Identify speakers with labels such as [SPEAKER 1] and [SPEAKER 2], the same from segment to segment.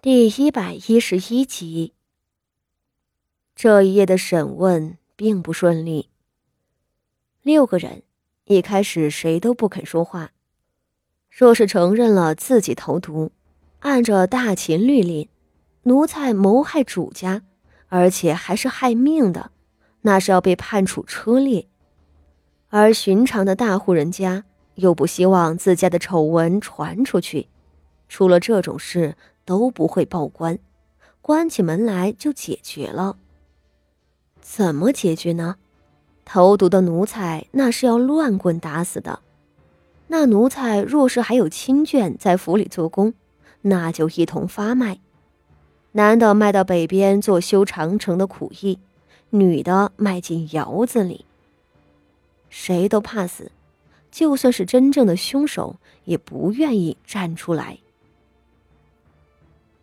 [SPEAKER 1] 第一百一十一集。这一夜的审问并不顺利。六个人一开始谁都不肯说话。若是承认了自己投毒，按着大秦律令，奴才谋害主家，而且还是害命的，那是要被判处车裂。而寻常的大户人家又不希望自家的丑闻传出去，出了这种事。都不会报官，关起门来就解决了。怎么解决呢？投毒的奴才那是要乱棍打死的。那奴才若是还有亲眷在府里做工，那就一同发卖。男的卖到北边做修长城的苦役，女的卖进窑子里。谁都怕死，就算是真正的凶手，也不愿意站出来。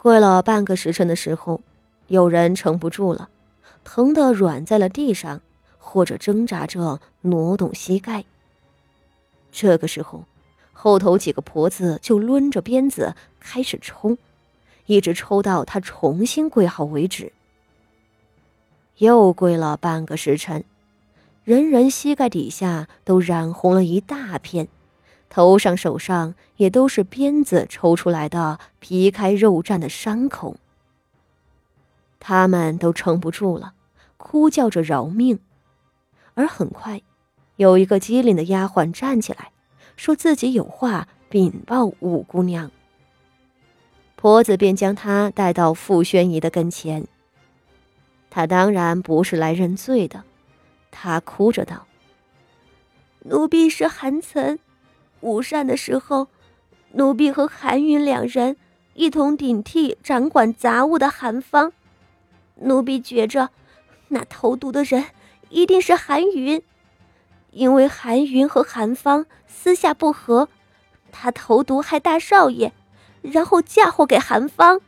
[SPEAKER 1] 跪了半个时辰的时候，有人撑不住了，疼得软在了地上，或者挣扎着挪动膝盖。这个时候，后头几个婆子就抡着鞭子开始抽，一直抽到他重新跪好为止。又跪了半个时辰，人人膝盖底下都染红了一大片。头上、手上也都是鞭子抽出来的皮开肉绽的伤口。他们都撑不住了，哭叫着饶命。而很快，有一个机灵的丫鬟站起来，说自己有话禀报五姑娘。婆子便将她带到傅宣仪的跟前。她当然不是来认罪的，她哭着道：“
[SPEAKER 2] 奴婢是韩岑。”午膳的时候，奴婢和韩云两人一同顶替掌管杂物的韩芳。奴婢觉着，那投毒的人一定是韩云，因为韩云和韩芳私下不和，他投毒害大少爷，然后嫁祸给韩芳。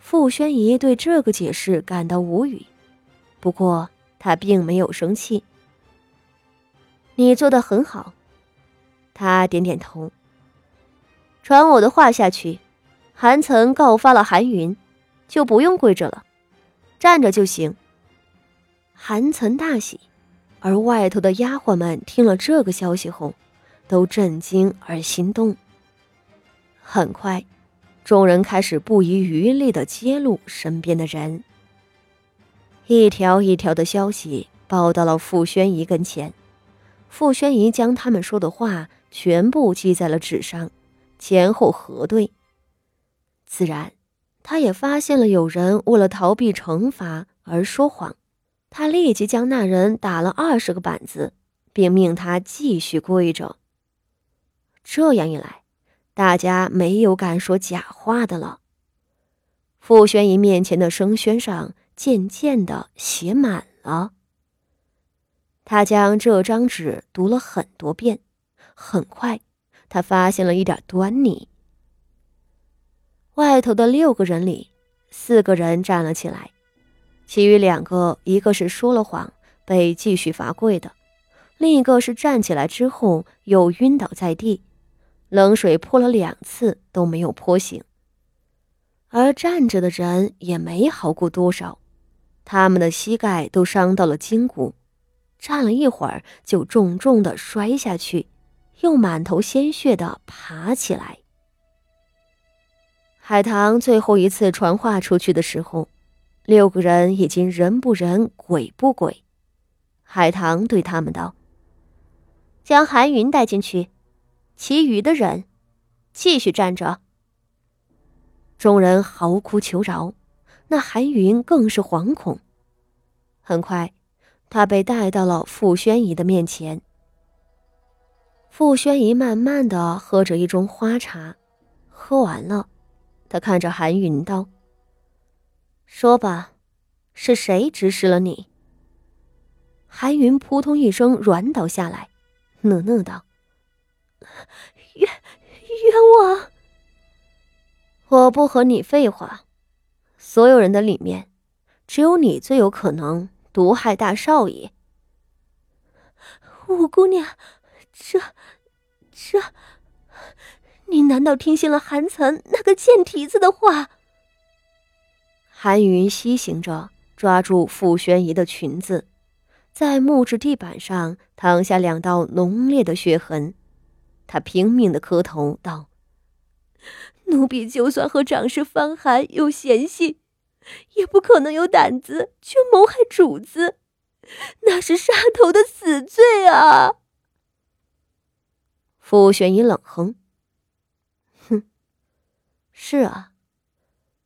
[SPEAKER 1] 傅宣仪对这个解释感到无语，不过他并没有生气。你做的很好。他点点头，传我的话下去。韩岑告发了韩云，就不用跪着了，站着就行。韩岑大喜，而外头的丫鬟们听了这个消息后，都震惊而心动。很快，众人开始不遗余力的揭露身边的人，一条一条的消息报到了傅宣仪跟前。傅宣仪将他们说的话。全部记在了纸上，前后核对。自然，他也发现了有人为了逃避惩罚而说谎。他立即将那人打了二十个板子，并命他继续跪着。这样一来，大家没有敢说假话的了。傅宣仪面前的生宣上渐渐的写满了。他将这张纸读了很多遍。很快，他发现了一点端倪。外头的六个人里，四个人站了起来，其余两个，一个是说了谎被继续罚跪的，另一个是站起来之后又晕倒在地，冷水泼了两次都没有泼醒。而站着的人也没好过多少，他们的膝盖都伤到了筋骨，站了一会儿就重重的摔下去。又满头鲜血的爬起来。海棠最后一次传话出去的时候，六个人已经人不人鬼不鬼。海棠对他们道：“将韩云带进去，其余的人继续站着。”众人嚎哭求饶，那韩云更是惶恐。很快，他被带到了傅宣仪的面前。傅宣仪慢慢的喝着一盅花茶，喝完了，他看着韩云道：“说吧，是谁指使了你？”韩云扑通一声软倒下来，讷讷道：“
[SPEAKER 2] 冤冤枉！
[SPEAKER 1] 我不和你废话，所有人的里面，只有你最有可能毒害大少爷。”
[SPEAKER 2] 五姑娘。这，这，你难道听信了韩岑那个贱蹄子的话？
[SPEAKER 1] 韩云西行着，抓住傅宣仪的裙子，在木质地板上淌下两道浓烈的血痕。他拼命的磕头道：“
[SPEAKER 2] 奴婢就算和长史方寒有嫌隙，也不可能有胆子去谋害主子，那是杀头的死罪啊！”
[SPEAKER 1] 傅玄仪冷哼：“哼，是啊，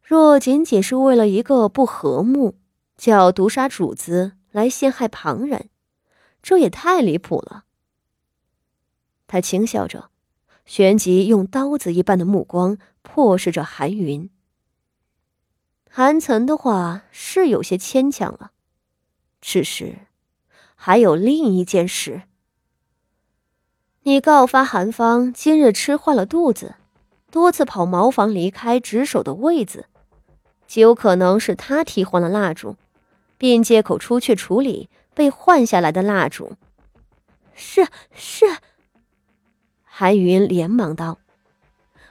[SPEAKER 1] 若仅仅是为了一个不和睦，就要毒杀主子来陷害旁人，这也太离谱了。”他轻笑着，旋即用刀子一般的目光迫视着韩云。韩岑的话是有些牵强了，只是还有另一件事。你告发韩芳今日吃坏了肚子，多次跑茅房离开值守的位子，极有可能是他替换了蜡烛，并借口出去处理被换下来的蜡烛。
[SPEAKER 2] 是是。
[SPEAKER 1] 韩云连忙道：“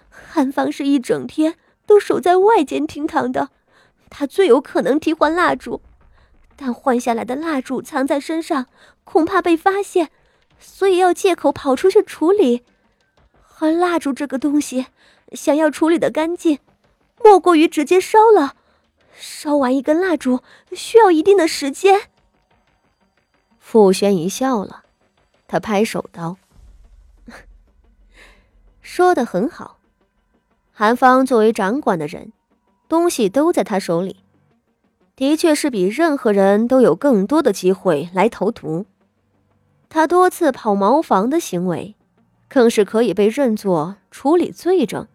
[SPEAKER 2] 韩芳是一整天都守在外间厅堂的，他最有可能替换蜡烛，但换下来的蜡烛藏在身上，恐怕被发现，所以要借口跑出去处理。而蜡烛这个东西，想要处理的干净，莫过于直接烧了。烧完一根蜡烛需要一定的时间。”
[SPEAKER 1] 傅轩一笑了，他拍手道。说的很好，韩芳作为掌管的人，东西都在他手里，的确是比任何人都有更多的机会来投毒。他多次跑茅房的行为，更是可以被认作处理罪证，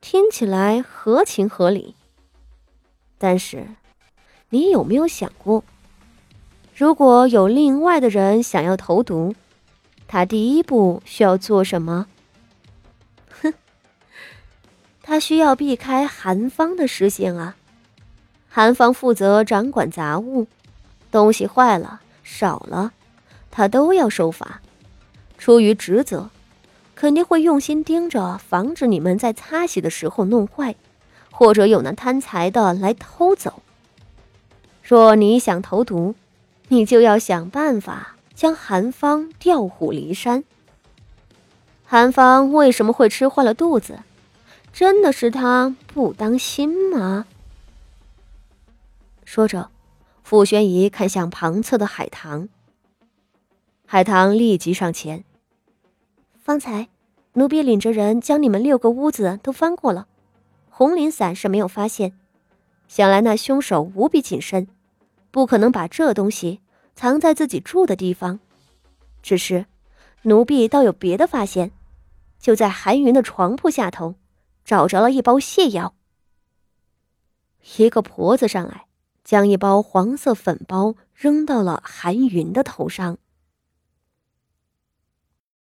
[SPEAKER 1] 听起来合情合理。但是，你有没有想过，如果有另外的人想要投毒，他第一步需要做什么？哼他需要避开韩方的视线啊！韩方负责掌管杂物，东西坏了、少了，他都要受罚。出于职责，肯定会用心盯着，防止你们在擦洗的时候弄坏，或者有那贪财的来偷走。若你想投毒，你就要想办法将韩方调虎离山。韩方为什么会吃坏了肚子？真的是他不当心吗？说着，傅宣仪看向旁侧的海棠。海棠立即上前：“
[SPEAKER 2] 方才奴婢领着人将你们六个屋子都翻过了，红绫伞是没有发现。想来那凶手无比谨慎，不可能把这东西藏在自己住的地方。只是，奴婢倒有别的发现，就在韩云的床铺下头。”找着了一包泻药。
[SPEAKER 1] 一个婆子上来，将一包黄色粉包扔到了韩云的头上。